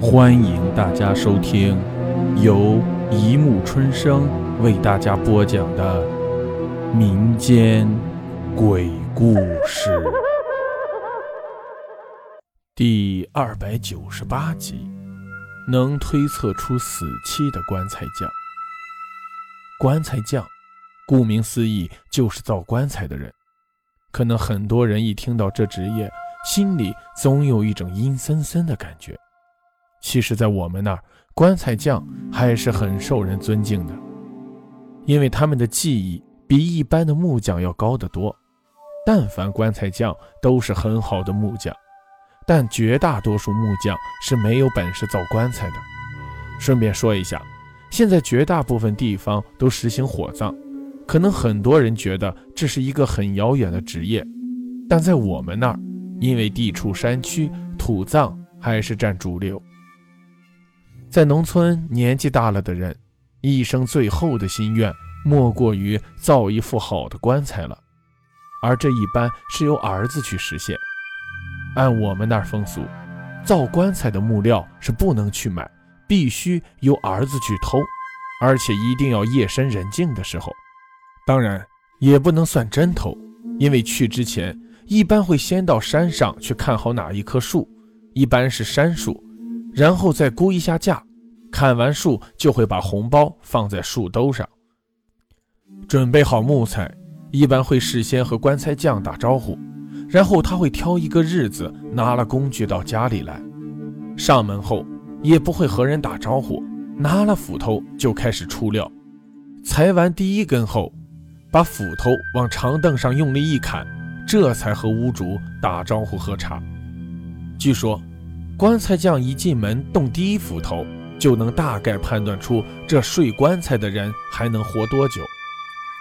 欢迎大家收听由一木春生为大家播讲的民间鬼故事第二百九十八集：能推测出死期的棺材匠。棺材匠，顾名思义就是造棺材的人。可能很多人一听到这职业，心里总有一种阴森森的感觉。其实，在我们那儿，棺材匠还是很受人尊敬的，因为他们的技艺比一般的木匠要高得多。但凡棺材匠都是很好的木匠，但绝大多数木匠是没有本事造棺材的。顺便说一下，现在绝大部分地方都实行火葬，可能很多人觉得这是一个很遥远的职业，但在我们那儿，因为地处山区，土葬还是占主流。在农村，年纪大了的人，一生最后的心愿莫过于造一副好的棺材了，而这一般是由儿子去实现。按我们那儿风俗，造棺材的木料是不能去买，必须由儿子去偷，而且一定要夜深人静的时候。当然，也不能算真偷，因为去之前一般会先到山上去看好哪一棵树，一般是杉树。然后再估一下价，砍完树就会把红包放在树兜上。准备好木材，一般会事先和棺材匠打招呼，然后他会挑一个日子拿了工具到家里来。上门后也不会和人打招呼，拿了斧头就开始出料。裁完第一根后，把斧头往长凳上用力一砍，这才和屋主打招呼喝茶。据说。棺材匠一进门动第一斧头，就能大概判断出这睡棺材的人还能活多久。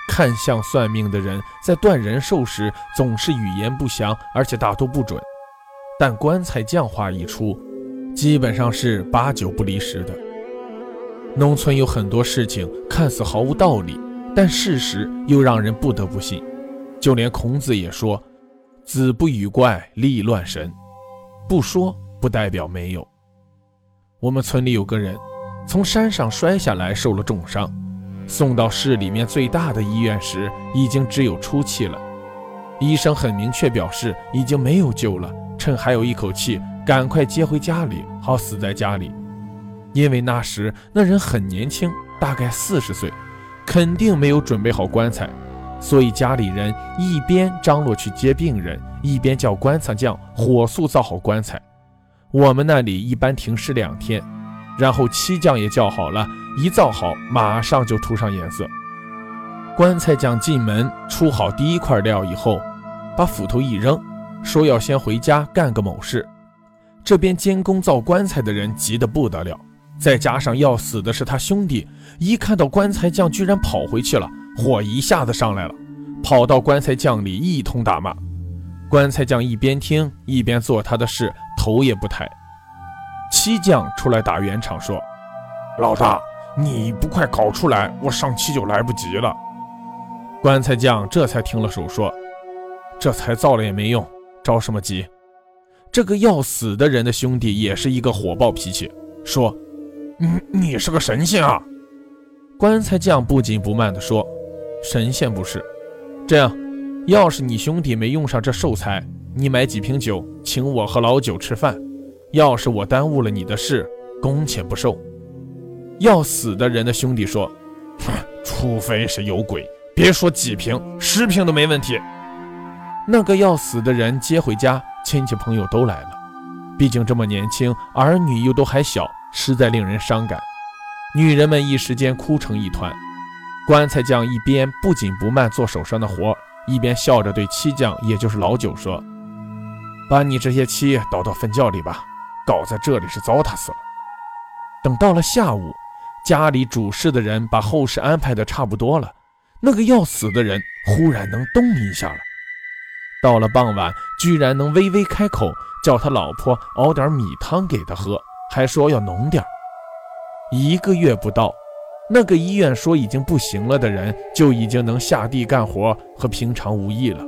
看相算命的人在断人寿时总是语言不详，而且大多不准。但棺材匠话一出，基本上是八九不离十的。农村有很多事情看似毫无道理，但事实又让人不得不信。就连孔子也说：“子不语怪力乱神。”不说。不代表没有。我们村里有个人从山上摔下来，受了重伤，送到市里面最大的医院时，已经只有出气了。医生很明确表示已经没有救了，趁还有一口气，赶快接回家里，好死在家里。因为那时那人很年轻，大概四十岁，肯定没有准备好棺材，所以家里人一边张罗去接病人，一边叫棺材匠火速造好棺材。我们那里一般停尸两天，然后漆匠也叫好了，一造好马上就涂上颜色。棺材匠进门出好第一块料以后，把斧头一扔，说要先回家干个某事。这边监工造棺材的人急得不得了，再加上要死的是他兄弟，一看到棺材匠居然跑回去了，火一下子上来了，跑到棺材匠里一通打骂。棺材匠一边听一边做他的事。头也不抬，漆匠出来打圆场说：“老大，你不快搞出来，我上漆就来不及了。”棺材匠这才停了手，说：“这才造了也没用，着什么急？”这个要死的人的兄弟也是一个火爆脾气，说：“你你是个神仙啊！”棺材匠不紧不慢地说：“神仙不是，这样，要是你兄弟没用上这寿材。”你买几瓶酒，请我和老九吃饭。要是我耽误了你的事，工钱不收。要死的人的兄弟说：“哼，除非是有鬼，别说几瓶，十瓶都没问题。”那个要死的人接回家，亲戚朋友都来了。毕竟这么年轻，儿女又都还小，实在令人伤感。女人们一时间哭成一团。棺材匠一边不紧不慢做手上的活，一边笑着对漆匠，也就是老九说。把你这些漆倒到粪窖里吧，搞在这里是糟蹋死了。等到了下午，家里主事的人把后事安排的差不多了，那个要死的人忽然能动一下了。到了傍晚，居然能微微开口，叫他老婆熬点米汤给他喝，还说要浓点一个月不到，那个医院说已经不行了的人，就已经能下地干活，和平常无异了。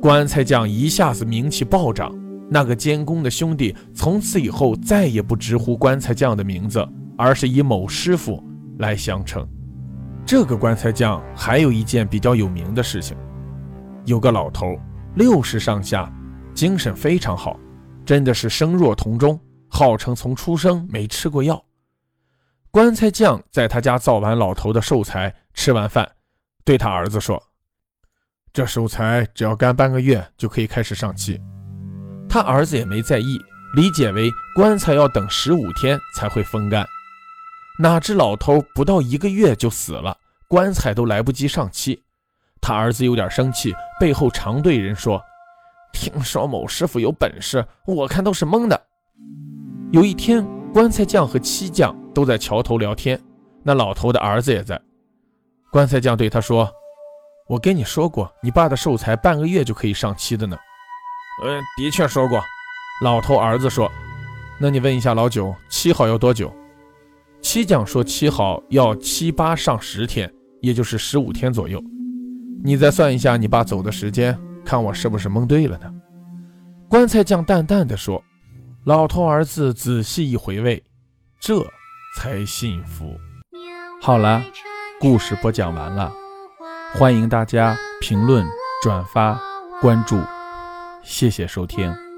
棺材匠一下子名气暴涨，那个监工的兄弟从此以后再也不直呼棺材匠的名字，而是以某师傅来相称。这个棺材匠还有一件比较有名的事情：有个老头，六十上下，精神非常好，真的是生若童钟，号称从出生没吃过药。棺材匠在他家造完老头的寿材，吃完饭，对他儿子说：“这手材只要干半个月就可以开始上漆。”他儿子也没在意，理解为棺材要等十五天才会风干。哪知老头不到一个月就死了，棺材都来不及上漆。他儿子有点生气，背后常对人说：“听说某师傅有本事，我看都是蒙的。”有一天，棺材匠和漆匠都在桥头聊天，那老头的儿子也在。棺材匠对他说：“我跟你说过，你爸的寿材半个月就可以上漆的呢。”嗯，的确说过。老头儿子说：“那你问一下老九，漆好要多久？”漆匠说：“漆好要七八上十天，也就是十五天左右。你再算一下你爸走的时间，看我是不是蒙对了呢？”棺材匠淡淡的说。老头儿子仔细一回味，这才信服。好了，故事播讲完了，欢迎大家评论、转发、关注。谢谢收听。